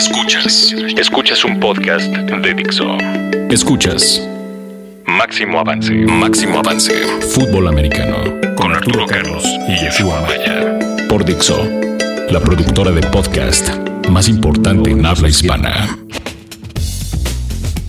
Escuchas. Escuchas un podcast de Dixo. Escuchas. Máximo avance. Máximo avance. Fútbol americano. Con Arturo Carlos y Yeshua Maya. Por Dixo. La productora de podcast más importante en habla hispana.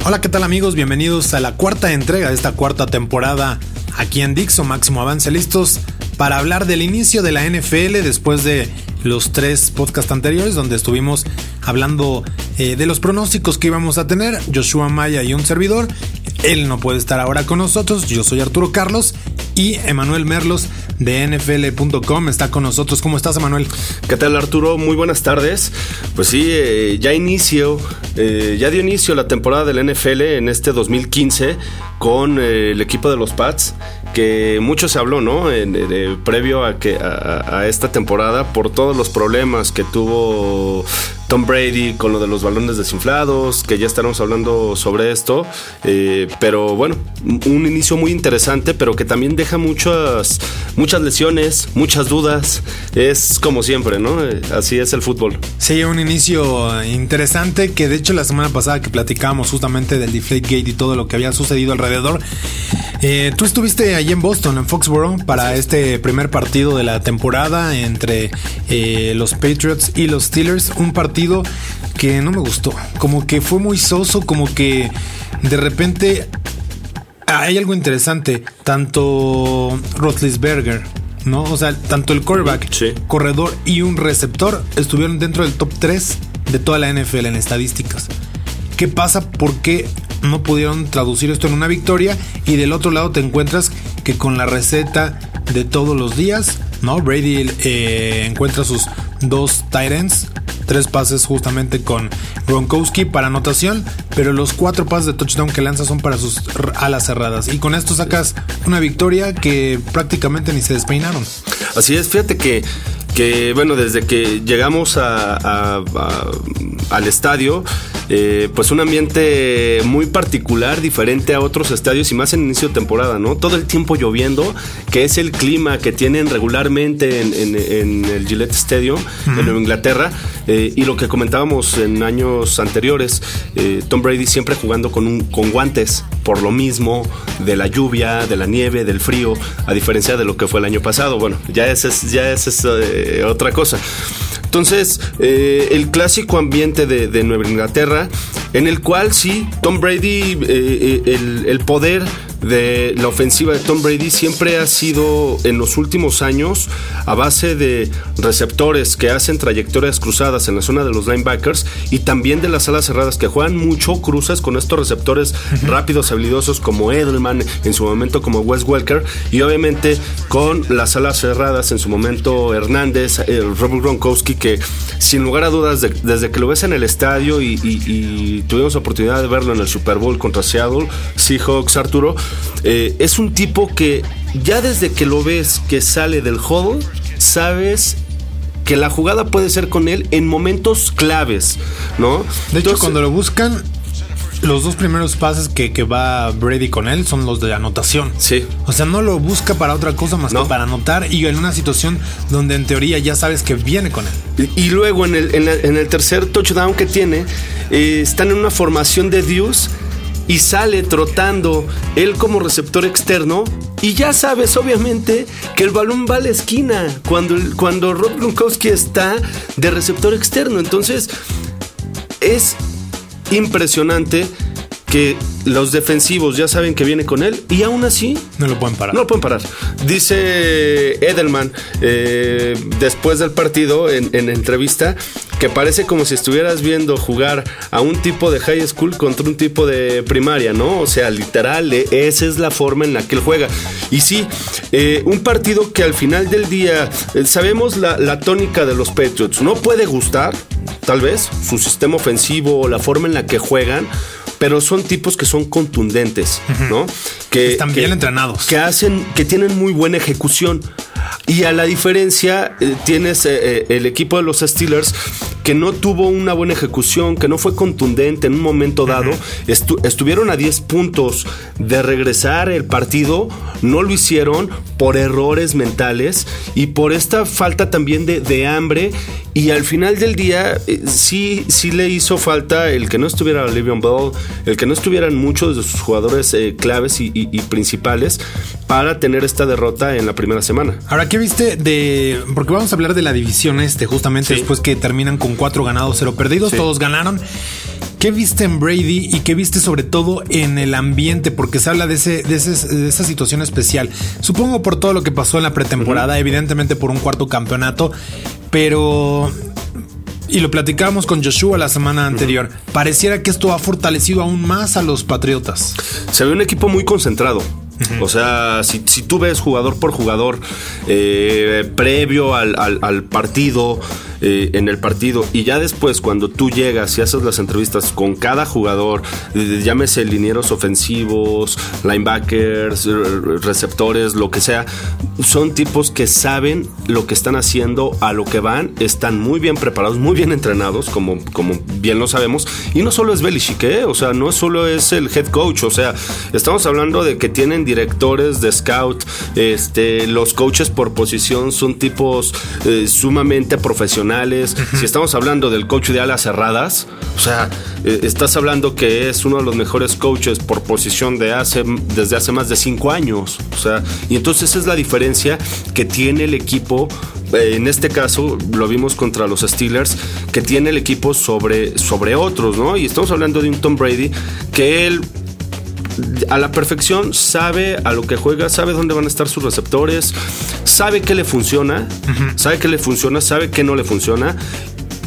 Hola, ¿qué tal amigos? Bienvenidos a la cuarta entrega de esta cuarta temporada aquí en Dixo Máximo Avance. ¿Listos para hablar del inicio de la NFL después de los tres podcasts anteriores donde estuvimos hablando eh, de los pronósticos que íbamos a tener, Joshua Maya y un servidor. Él no puede estar ahora con nosotros, yo soy Arturo Carlos y Emanuel Merlos de nfl.com está con nosotros. ¿Cómo estás, Emanuel? ¿Qué tal, Arturo? Muy buenas tardes. Pues sí, eh, ya inicio, eh, ya dio inicio la temporada del NFL en este 2015 con el equipo de los Pats que mucho se habló, ¿no? En, previo a que a, esta temporada por todos los problemas que tuvo Tom Brady con lo de los balones desinflados, que ya estaremos hablando sobre esto, eh, pero bueno, un inicio muy interesante, pero que también deja muchas muchas lesiones, muchas dudas, es como siempre, ¿no? Eh, así es el fútbol. Sí, un inicio interesante que de hecho la semana pasada que platicábamos justamente del Deflategate y todo lo que había sucedido alrededor, eh, tú estuviste allí en Boston, en Foxborough, para este primer partido de la temporada entre eh, los Patriots y los Steelers. Un partido que no me gustó. Como que fue muy soso, como que de repente hay algo interesante. Tanto Roethlisberger, ¿no? O sea, tanto el quarterback, corredor y un receptor estuvieron dentro del top 3 de toda la NFL en estadísticas. ¿Qué pasa? ¿Por qué no pudieron traducir esto en una victoria? Y del otro lado te encuentras que con la receta de todos los días, ¿no? Brady eh, encuentra sus dos tight ends, tres pases justamente con Gronkowski para anotación, pero los cuatro pases de touchdown que lanza son para sus alas cerradas. Y con esto sacas una victoria que prácticamente ni se despeinaron. Así es, fíjate que que bueno, desde que llegamos al estadio, eh, pues un ambiente muy particular, diferente a otros estadios y más en inicio de temporada, ¿no? Todo el tiempo lloviendo, que es el clima que tienen regularmente en, el Gillette Stadium en Nueva Inglaterra, eh, y lo que comentábamos en años anteriores, eh, Tom Brady siempre jugando con, un, con guantes, por lo mismo de la lluvia, de la nieve, del frío, a diferencia de lo que fue el año pasado. Bueno, ya es, ya es, otra cosa. Entonces, eh, el clásico ambiente de, Nueva Inglaterra, en el cual sí, Tom Brady, eh, eh, el, el poder de la ofensiva de Tom Brady siempre ha sido en los últimos años a base de receptores que hacen trayectorias cruzadas en la zona de los linebackers y también de las alas cerradas que juegan mucho cruzas con estos receptores rápidos, habilidosos como Edelman, en su momento como Wes Welker y obviamente con las alas cerradas en su momento Hernández, el Robert Gronkowski que sin lugar a dudas desde que lo ves en el estadio y, y tuvimos oportunidad de verlo en el Super Bowl contra Seattle, Seahawks, Arturo, eh, es un tipo que ya desde que lo ves que sale del huddle, sabes que la jugada puede ser con él en momentos claves, ¿no? De hecho, cuando lo buscan, los dos primeros pases que, va Brady con él son los de anotación. Sí. O sea, no lo busca para otra cosa más que para anotar y en una situación donde en teoría ya sabes que viene con él. Y, luego en el, tercer touchdown que tiene, eh, están en una formación de Dios y sale trotando él como receptor externo y ya sabes obviamente que el balón va a la esquina cuando, cuando Rob Gronkowski está de receptor externo. Entonces es impresionante que los defensivos ya saben que viene con él y aún así no lo pueden parar. No lo pueden parar. Dice Edelman eh, después del partido en, en, entrevista que parece como si estuvieras viendo jugar a un tipo de high school contra un tipo de primaria, ¿no? O sea, literal, eh, esa es la forma en la que él juega. Y sí, eh, un partido que al final del día sabemos la, la tónica de los Patriots. No puede gustar, tal vez, su sistema ofensivo o la forma en la que juegan pero son tipos que son contundentes, ¿no? Que están bien entrenados. Que hacen, que tienen muy buena ejecución. Y a la diferencia, eh, tienes eh, eh, el equipo de los Steelers que no tuvo una buena ejecución, que no fue contundente en un momento dado. estuvieron a 10 puntos de regresar el partido, no lo hicieron por errores mentales y por esta falta también de, de hambre. Y al final del día, sí, sí le hizo falta el que no estuviera Livion Bell, el que no estuvieran muchos de sus jugadores claves y, y principales para tener esta derrota en la primera semana. Ahora, ¿qué viste de...? Porque vamos a hablar de la división este, justamente después que terminan con cuatro ganados, cero perdidos, todos ganaron. ¿Qué viste en Brady y qué viste sobre todo en el ambiente? Porque se habla de, ese, de, esa situación especial. Supongo por todo lo que pasó en la pretemporada, evidentemente por un cuarto campeonato, pero y lo platicábamos con Joshua la semana anterior. Pareciera que esto ha fortalecido aún más a los Patriotas. Se ve un equipo muy concentrado. O sea, si, tú ves jugador por jugador eh, previo al, al partido, eh, en el partido. Y ya después, cuando tú llegas y haces las entrevistas con cada jugador, eh, llámese linieros ofensivos, linebackers, receptores, lo que sea, son tipos que saben lo que están haciendo, a lo que van, están muy bien preparados, muy bien entrenados, como, como bien lo sabemos. Y no solo es Belichick, ¿eh? o sea, no solo es el head coach, o sea, estamos hablando de que tienen directores de scout, este, los coaches por posición son tipos sumamente profesionales si estamos hablando del coach de alas cerradas, o sea, eh, estás hablando que es uno de los mejores coaches por posición de hace, desde hace más de cinco años. O sea, y entonces es la diferencia que tiene el equipo eh, en este caso lo vimos contra los Steelers, que tiene el equipo sobre, sobre otros, ¿no? Y estamos hablando de un Tom Brady que él a la perfección sabe a lo que juega, sabe dónde van a estar sus receptores, sabe qué le funciona, sabe qué le funciona, sabe qué no le funciona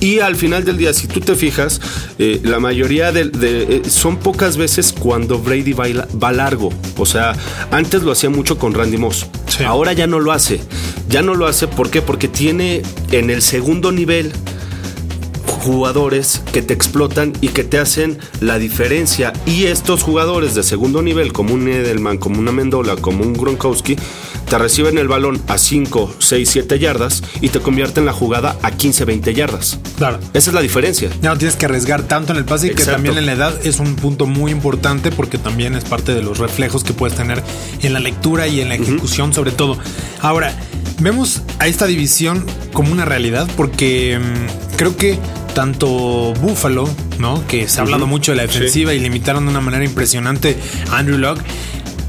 y al final del día, si tú te fijas, eh, la mayoría de, eh, son pocas veces cuando Brady va, largo. O sea, antes lo hacía mucho con Randy Moss. Ahora ya no lo hace. Ya no lo hace, ¿por qué? Porque tiene en el segundo nivel jugadores que te explotan y que te hacen la diferencia. Y estos jugadores de segundo nivel, como un Edelman, como una Mendola, como un Gronkowski, te reciben el balón a 5, 6, 7 yardas y te convierten la jugada a 15, 20 yardas. Claro. Esa es la diferencia. Ya no tienes que arriesgar tanto en el pase y que también en la edad es un punto muy importante porque también es parte de los reflejos que puedes tener en la lectura y en la ejecución, sobre todo. Ahora, vemos a esta división como una realidad porque mm, creo que tanto Buffalo, ¿no? Que se ha hablado mucho de la defensiva y limitaron de una manera impresionante a Andrew Locke.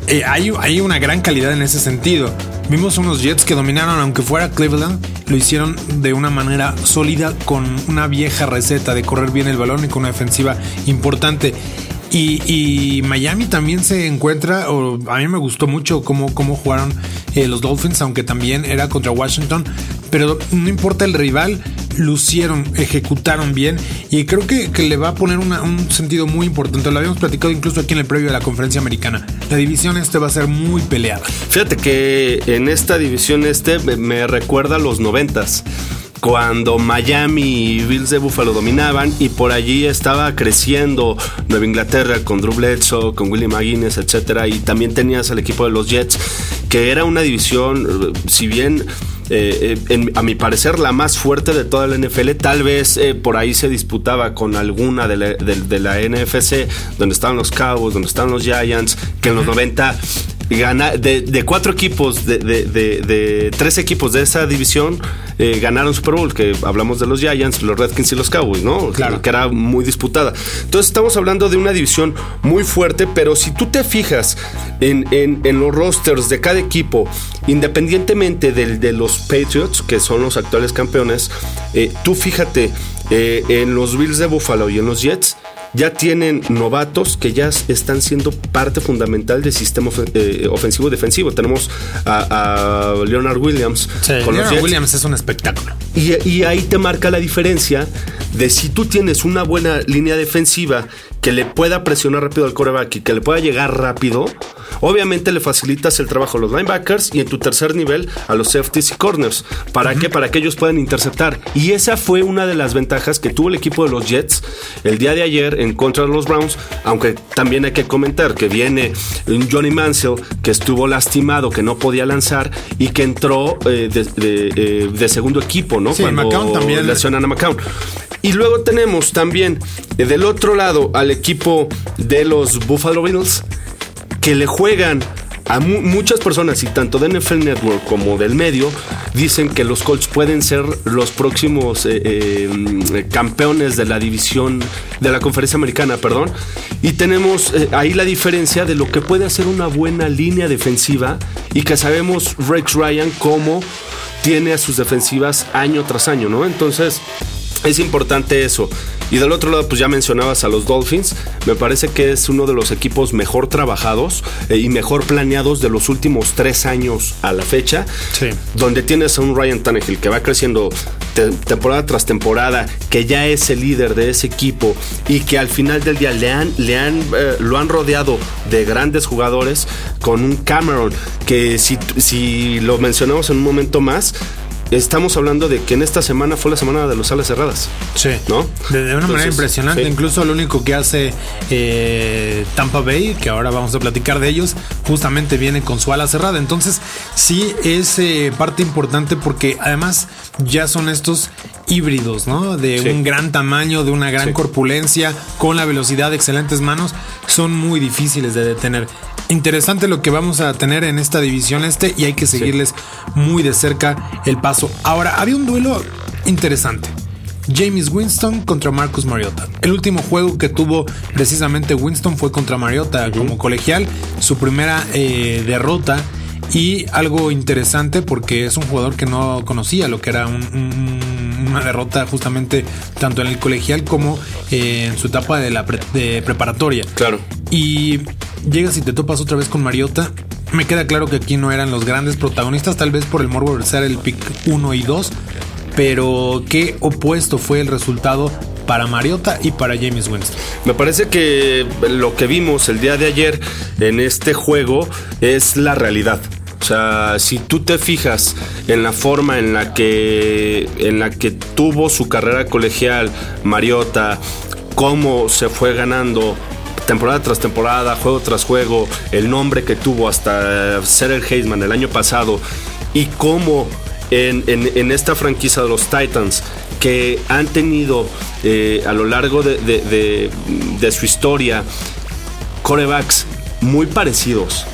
Eh, hay, hay, una gran calidad en ese sentido. Vimos unos Jets que dominaron, aunque fuera Cleveland, lo hicieron de una manera sólida, con una vieja receta de correr bien el balón y con una defensiva importante. Y, Miami también se encuentra, o a mí me gustó mucho cómo, cómo jugaron eh, los Dolphins, aunque también era contra Washington, pero no importa el rival, lucieron, ejecutaron bien y creo que, le va a poner un sentido muy importante. Lo habíamos platicado incluso aquí en el previo de la conferencia americana. La división este va a ser muy peleada. Fíjate que en esta división este me recuerda a los noventas cuando Miami y Bills de Buffalo dominaban y por allí estaba creciendo Nueva Inglaterra con Drew Bledsoe, con Willie McGuinness, etcétera, y también tenías al equipo de los Jets, que era una división, si bien eh, eh, a mi parecer la más fuerte de toda la NFL. Tal vez eh, por ahí se disputaba con alguna de la, NFC, donde estaban los Cowboys, donde estaban los Giants, que en los 90 gana, de, cuatro equipos, de, tres equipos de esa división, ganaron Super Bowl, que hablamos de los Giants, los Redskins y los Cowboys, ¿no? Claro. Que era muy disputada. Entonces estamos hablando de una división muy fuerte, pero si tú te fijas en, en los rosters de cada equipo, independientemente del, de los Patriots, que son los actuales campeones, eh, tú fíjate, eh, en los Bills de Buffalo y en los Jets, ya tienen novatos que ya están siendo parte fundamental del sistema eh, ofensivo defensivo. Tenemos a, Leonard Williams. Leonard Williams es un espectáculo. Y, y, ahí te marca la diferencia de si tú tienes una buena línea defensiva que le pueda presionar rápido al coreback y que le pueda llegar rápido, Obviamente le facilitas el trabajo a los linebackers y en tu tercer nivel a los safeties y corners. ¿Para qué? Para que ellos puedan interceptar. Y esa fue una de las ventajas que tuvo el equipo de los Jets el día de ayer en contra de los Browns, aunque también hay que comentar que viene Johnny Mansell, que estuvo lastimado, que no podía lanzar y que entró eh, eh, de, segundo equipo, ¿no? Sí, Cuando McCown también. Lesionan a McCown. Y luego tenemos también eh, del otro lado al equipo de los Buffalo Bills que le juegan a muchas personas, y tanto de NFL Network como del medio, dicen que los Colts pueden ser los próximos eh, eh, campeones de la división, de la conferencia americana, perdón. Y tenemos ahí la diferencia de lo que puede hacer una buena línea defensiva y que sabemos Rex Ryan cómo tiene a sus defensivas año tras año, ¿no? Entonces, es importante eso. Y del otro lado, pues ya mencionabas a los Dolphins. Me parece que es uno de los equipos mejor trabajados eh, y mejor planeados de los últimos tres años a la fecha. Sí. Donde tienes a un Ryan Tannehill que va creciendo temporada tras temporada, que ya es el líder de ese equipo y que al final del día le han, le han, eh, lo han rodeado de grandes jugadores con un Cameron que si, si lo mencionamos en un momento más, estamos hablando de que en esta semana fue la semana de los salas cerradas. Sí. ¿No? De, una manera impresionante. Incluso lo único que hace eh, Tampa Bay, que ahora vamos a platicar de ellos, justamente viene con su ala cerrada. Entonces, sí es eh, parte importante porque además ya son estos híbridos, ¿no? De un gran tamaño, de una gran corpulencia, con la velocidad de excelentes manos, son muy difíciles de detener. Interesante lo que vamos a tener en esta división este y hay que seguirles muy de cerca el paso. Ahora, había un duelo interesante. James Winston contra Marcus Mariota. El último juego que tuvo precisamente Winston fue contra Mariota como colegial, su primera eh, derrota y algo interesante porque es un jugador que no conocía lo que era una derrota justamente tanto en el colegial como eh, en su etapa de la preparatoria. Claro. Y llegas y te topas otra vez con Mariota. Me queda claro que aquí no eran los grandes protagonistas, tal vez por el morbo de el pick 1 y 2. Pero qué opuesto fue el resultado para Mariota y para James Winston. Me parece que lo que vimos el día de ayer en este juego es la realidad. O sea, si tú te fijas en la forma en la que en la que tuvo su carrera colegial Mariota, cómo se fue ganando temporada tras temporada, juego tras juego, el nombre que tuvo hasta ser el Heisman el año pasado y cómo en, esta franquicia de los Titans que han tenido eh, a lo largo de, de su historia corebacks muy parecidos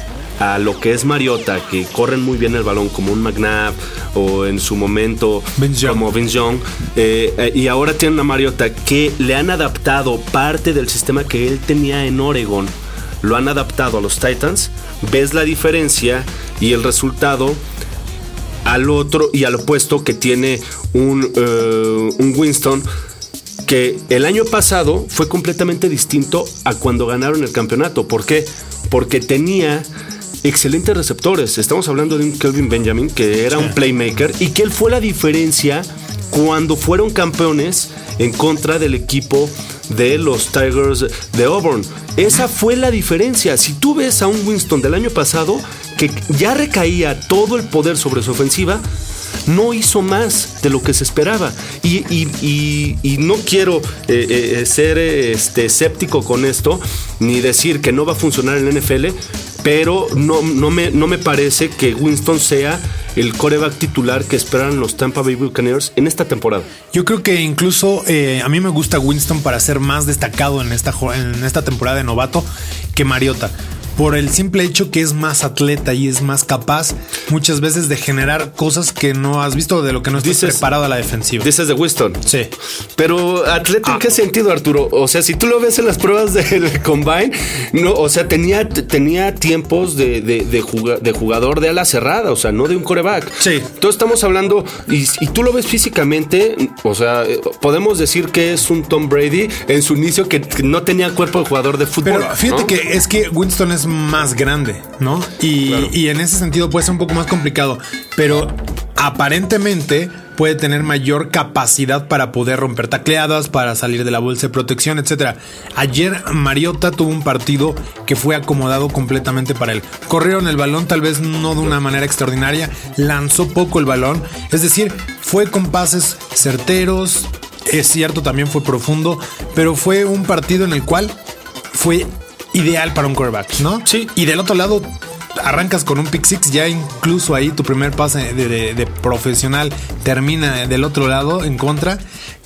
a lo que es Mariota, que corren muy bien el balón como un McNabb o en su momento como Vince Young, eh, eh, y ahora tienen a Mariota que le han adaptado parte del sistema que él tenía en Oregon, lo han adaptado a los Titans, ves la diferencia y el resultado al otro y al opuesto que tiene un, eh, un Winston que el año pasado fue completamente distinto a cuando ganaron el campeonato. ¿Por qué? Porque tenía excelentes receptores. Estamos hablando de un Kelvin Benjamin que era un playmaker y que él fue la diferencia cuando fueron campeones en contra del equipo de los Tigers de Auburn. Esa fue la diferencia. Si tú ves a un Winston del año pasado que ya recaía todo el poder sobre su ofensiva, no hizo más de lo que se esperaba. Y, no quiero eh, eh, ser este, escéptico con esto, ni decir que no va a funcionar en NFL, pero no, me, parece que Winston sea el coreback titular que esperan los Tampa Bay Buccaneers en esta temporada. Yo creo que incluso eh, a mí me gusta Winston para ser más destacado en esta, en esta temporada de novato que Mariota por el simple hecho que es más atleta y es más capaz muchas veces de generar cosas que no has visto de lo que no estás preparado a la defensiva. Dices de Winston. Sí. Pero atleta en ah. qué sentido, Arturo? O sea, si tú lo ves en las pruebas del combine, no, o sea, tenía, tenía tiempos de, de, jugador de ala cerrada, o sea, no de un coreback. Sí. Entonces estamos hablando, y, tú lo ves físicamente, o sea, podemos decir que es un Tom Brady en su inicio que, no tenía cuerpo de jugador de fútbol. Pero fíjate que es que Winston es más grande, ¿no? Y, y, en ese sentido puede ser un poco más complicado. Pero aparentemente puede tener mayor capacidad para poder romper tacleadas, para salir de la bolsa de protección, etc. Ayer Mariota tuvo un partido que fue acomodado completamente para él. Corrieron el balón, tal vez no de una manera extraordinaria, lanzó poco el balón, es decir, fue con pases certeros, es cierto, también fue profundo, pero fue un partido en el cual fue ideal para un quarterback, ¿no? Sí. Y del otro lado, arrancas con un pick six, ya incluso ahí tu primer pase de, profesional termina del otro lado en contra.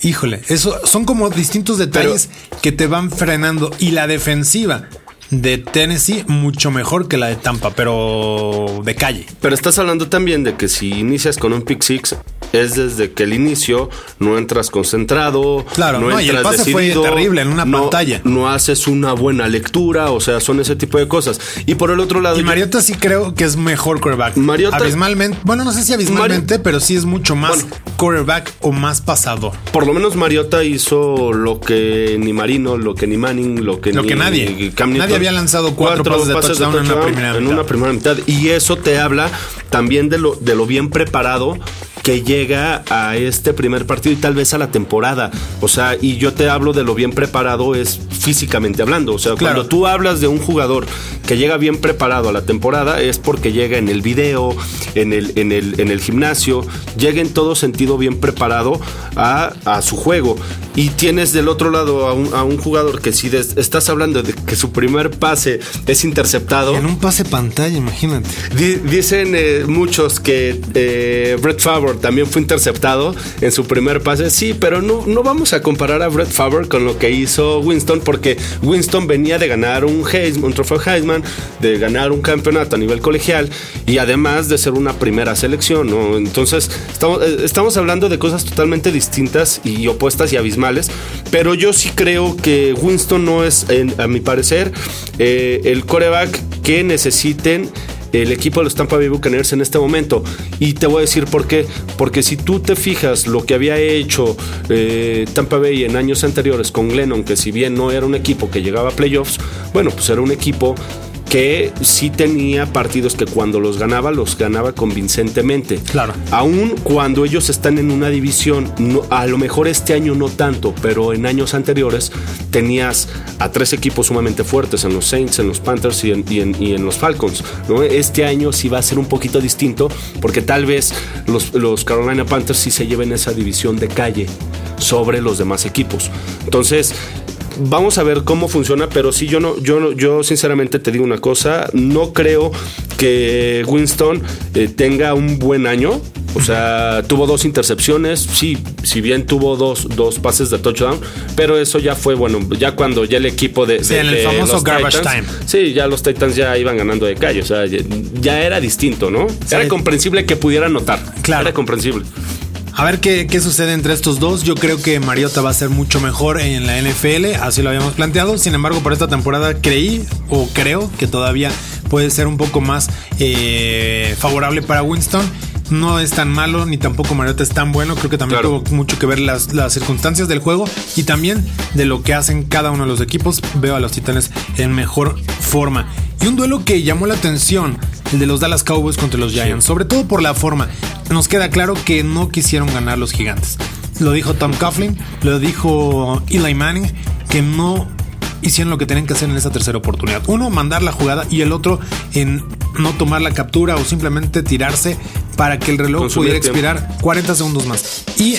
Híjole, eso son como distintos detalles que te van frenando. Y la defensiva de Tennessee mucho mejor que la de Tampa, pero de calle. Pero estás hablando también de que si inicias con un pick six, es desde que el inicio no entras concentrado, claro, no, y el pase fue terrible en una pantalla. No haces una buena lectura, o sea, son ese tipo de cosas. Y por el otro lado. Y Mariota sí creo que es mejor quarterback. Mariota. Abismalmente, bueno, no sé si abismalmente, pero sí es mucho más quarterback o más pasado. Por lo menos Mariota hizo lo que ni Marino, lo que ni Manning, lo que lo ni que nadie. nadie había lanzado cuatro, pases, de, touchdown en, una primera, en una primera mitad. Y eso te habla también de lo, de lo bien preparado que llega a este primer partido y tal vez a la temporada. O sea, y yo te hablo de lo bien preparado es físicamente hablando. O sea, cuando tú hablas de un jugador que llega bien preparado a la temporada es porque llega en el video, en el, en el, en el gimnasio, llega en todo sentido bien preparado a, a su juego. Y tienes del otro lado a un, a un jugador que si estás hablando de que su primer pase es interceptado. En un pase pantalla, imagínate. dicen eh, muchos que eh, Brett Favre también fue interceptado en su primer pase. Sí, pero no, no vamos a comparar a Brett Favre con lo que hizo Winston, porque Winston venía de ganar un, Heisman, un trofeo Heisman, de ganar un campeonato a nivel colegial y además de ser una primera selección. ¿no? Entonces, estamos, eh, estamos hablando de cosas totalmente distintas y opuestas y abismales, pero yo sí creo que Winston no es, a mi parecer, eh, el coreback que necesiten el equipo de los Tampa Bay Buccaneers en este momento. Y te voy a decir por qué. Porque si tú te fijas lo que había hecho eh, Tampa Bay en años anteriores con Glennon, que si bien no era un equipo que llegaba a playoffs, bueno, pues era un equipo que sí tenía partidos que cuando los ganaba, los ganaba convincentemente. Claro. Aún cuando ellos están en una división, a lo mejor este año no tanto, pero en años anteriores tenías a tres equipos sumamente fuertes, en los Saints, en los Panthers y en, los Falcons. ¿no? Este año sí va a ser un poquito distinto, porque tal vez los, los Carolina Panthers sí se lleven esa división de calle sobre los demás equipos. Entonces, vamos a ver cómo funciona, pero sí, yo no, yo no, yo sinceramente te digo una cosa, no creo que Winston eh, tenga un buen año. O sea, tuvo dos intercepciones, sí, si bien tuvo dos, dos pases de touchdown, pero eso ya fue, bueno, ya cuando ya el equipo de, sí, en el famoso garbage time. Sí, ya los Titans ya iban ganando de calle, o sea, ya, era distinto, ¿no? Era comprensible que pudiera notar. Claro. Era comprensible. A ver qué, sucede entre estos dos. Yo creo que Mariota va a ser mucho mejor en la NFL, así lo habíamos planteado. Sin embargo, por esta temporada creí o creo que todavía puede ser un poco más eh, favorable para Winston no es tan malo ni tampoco Mariota es tan bueno. Creo que también tuvo mucho que ver las, las, circunstancias del juego y también de lo que hacen cada uno de los equipos. Veo a los Titanes en mejor forma. Y un duelo que llamó la atención, el de los Dallas Cowboys contra los Giants, sobre todo por la forma. Nos queda claro que no quisieron ganar los gigantes. Lo dijo Tom Coughlin, lo dijo Eli Manning, que no hicieron lo que tenían que hacer en esa tercera oportunidad. Uno, mandar la jugada y el otro en no tomar la captura o simplemente tirarse para que el reloj pudiera expirar 40 segundos más. Y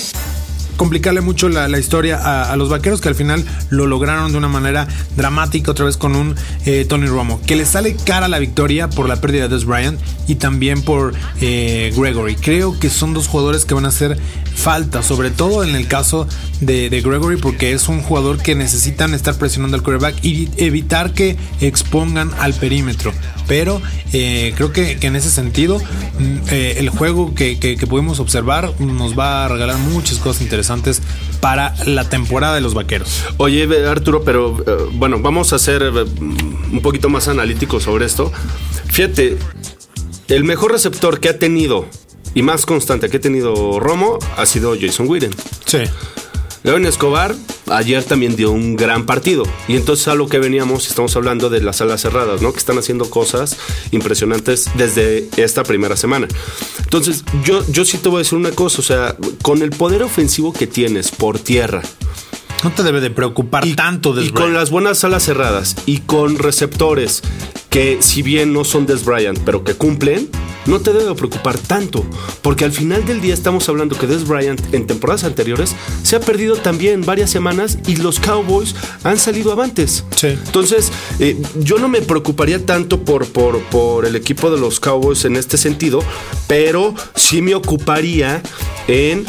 complicarle mucho la, historia a, los vaqueros que al final lo lograron de una manera dramática otra vez con un eh, Tony Romo que le sale cara la victoria por la pérdida de Des Bryant y también por eh, Gregory. Creo que son dos jugadores que van a hacer falta sobre todo en el caso de, Gregory porque es un jugador que necesitan estar presionando al quarterback y evitar que expongan al perímetro. Pero eh, creo que, en ese sentido mm, el juego que, que pudimos observar nos va a regalar muchas cosas interesantes para la temporada de los vaqueros. Oye, Arturo, pero eh, bueno, vamos a ser eh, un poquito más analíticos sobre esto. Fíjate, el mejor receptor que ha tenido y más constante que ha tenido Romo ha sido Jason Witten. Sí. León Escobar ayer también dio un gran partido. Y entonces a lo que veníamos, estamos hablando de las salas cerradas, ¿no? Que están haciendo cosas impresionantes desde esta primera semana. Entonces, yo, yo sí te voy a decir una cosa, o sea, con el poder ofensivo que tienes por tierra, no te debe de preocupar tanto. Des y con las buenas salas cerradas y con receptores que si bien no son Des Bryant, pero que cumplen, no te debe preocupar tanto, porque al final del día estamos hablando que Des Bryant en temporadas anteriores se ha perdido también varias semanas y los Cowboys han salido avantes. Entonces, eh, yo no me preocuparía tanto por, por, por el equipo de los Cowboys en este sentido, pero sí me ocuparía en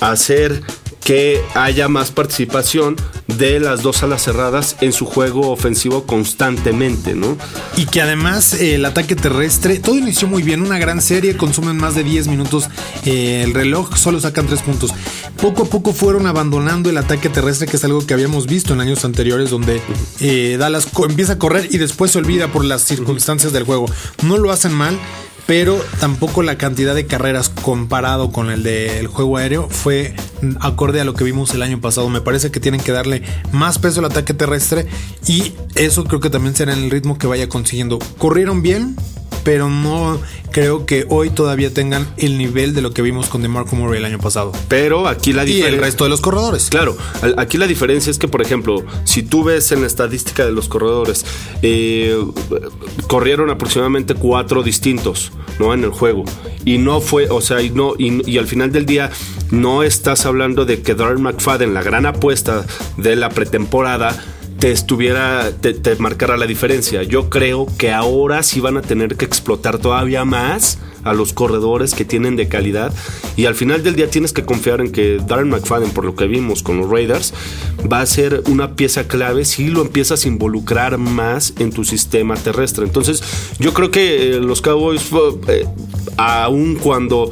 hacer que haya más participación de las dos alas cerradas en su juego ofensivo constantemente, ¿no? Y que además eh, el ataque terrestre, todo inició muy bien, una gran serie, consumen más de 10 minutos eh, el reloj, solo sacan 3 puntos. Poco a poco fueron abandonando el ataque terrestre, que es algo que habíamos visto en años anteriores, donde eh, Dallas empieza a correr y después se olvida por las circunstancias del juego. No lo hacen mal pero tampoco la cantidad de carreras comparado con el del juego aéreo fue acorde a lo que vimos el año pasado. Me parece que tienen que darle más peso al ataque terrestre y eso creo que también será en el ritmo que vaya consiguiendo. Corrieron bien, pero no creo que hoy todavía tengan el nivel de lo que vimos con DeMarco Murray el año pasado. Pero aquí la diferencia. Y el resto de los corredores. Claro, aquí la diferencia es que, por ejemplo, si tú ves en la estadística de los corredores, eh, corrieron aproximadamente cuatro distintos, ¿no? En el juego. Y no fue, o sea, y, no, y, al final del día no estás hablando de que Darren McFadden, la gran apuesta de la pretemporada, te estuviera, te, marcara la diferencia. Yo creo que ahora sí van a tener que explotar todavía más a los corredores que tienen de calidad y al final del día tienes que confiar en que Darren McFadden, por lo que vimos con los Raiders, va a ser una pieza clave si lo empiezas a involucrar más en tu sistema terrestre. Entonces, yo creo que eh, los Cowboys, eh, aun cuando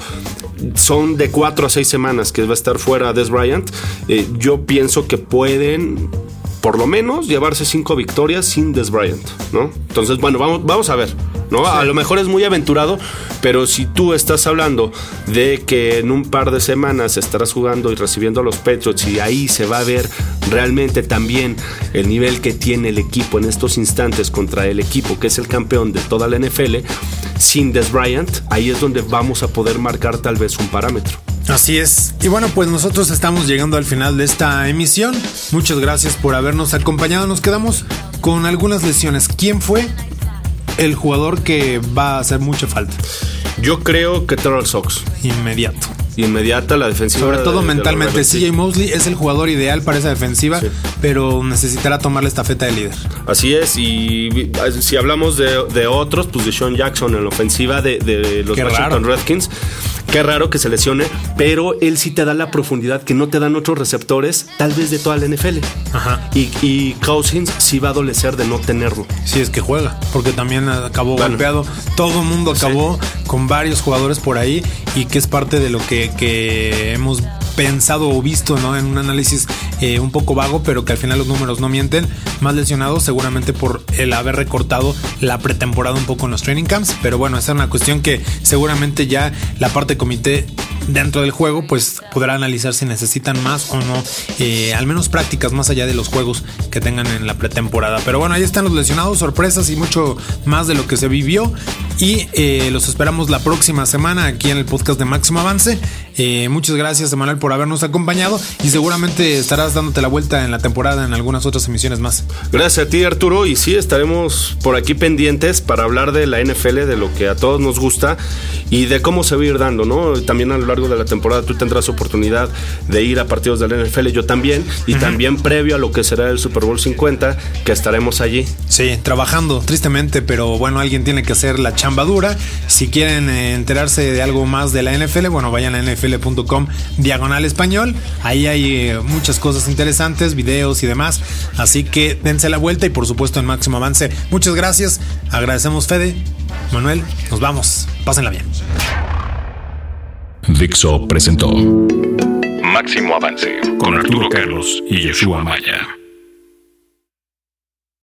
son de cuatro a seis semanas que va a estar fuera Des Bryant, eh, yo pienso que pueden por lo menos llevarse cinco victorias sin Des Bryant, ¿no? Entonces, bueno, vamos, vamos a ver, ¿no? A lo mejor es muy aventurado, pero si tú estás hablando de que en un par de semanas estarás jugando y recibiendo a los Patriots y ahí se va a ver realmente también el nivel que tiene el equipo en estos instantes contra el equipo que es el campeón de toda la NFL, sin Des Bryant, ahí es donde vamos a poder marcar tal vez un parámetro. Así es. Y bueno, pues nosotros estamos llegando al final de esta emisión. Muchas gracias por habernos acompañado. Nos quedamos con algunas lesiones. ¿Quién fue el jugador que va a hacer mucha falta? Yo creo que Terrell Sox. Inmediato inmediata la defensiva. Sobre todo mentalmente. CJ Mosley es el jugador ideal para esa defensiva, pero necesitará tomar la estafeta de líder. Así es, y si hablamos de, otros, pues de Sean Jackson en la ofensiva de, los Washington Redskins. Qué raro que se lesione, pero él sí te da la profundidad que no te dan otros receptores, tal vez de toda la NFL. Ajá. Y, y Cousins sí va a adolecer de no tenerlo. Sí, es que juega, porque también acabó golpeado. Todo el mundo acabó con varios jugadores por ahí y que es parte de lo que hemos pensado o visto ¿no? en un análisis eh, un poco vago, pero que al final los números no mienten. Más lesionados seguramente por el haber recortado la pretemporada un poco en los training camps. Pero bueno, esa es una cuestión que seguramente ya la parte comité dentro del juego, pues podrá analizar si necesitan más o no, eh, al menos prácticas más allá de los juegos que tengan en la pretemporada. Pero bueno, ahí están los lesionados, sorpresas y mucho más de lo que se vivió. Y eh, los esperamos la próxima semana aquí en el podcast de Máximo Avance. Eh, muchas gracias, Emanuel, por habernos acompañado y seguramente estarás dándote la vuelta en la temporada en algunas otras emisiones más. Gracias a ti, Arturo. Y sí, estaremos por aquí pendientes para hablar de la NFL, de lo que a todos nos gusta y de cómo se va a ir dando, ¿no? También a lo largo de la temporada tú tendrás oportunidad de ir a partidos de la NFL, yo también, y también previo a lo que será el Super Bowl 50, que estaremos allí. Sí, trabajando, tristemente, pero bueno, alguien tiene que hacer la chamba dura. Si quieren eh, enterarse de algo más de la NFL, bueno, vayan a NFL nfl.com diagonal español. Ahí hay eh, muchas cosas interesantes, videos y demás. Así que dense la vuelta y por supuesto en máximo avance. Muchas gracias. Agradecemos Fede. Manuel, nos vamos. Pásenla bien. Dixo presentó Máximo Avance con Arturo Carlos y Yeshua Maya.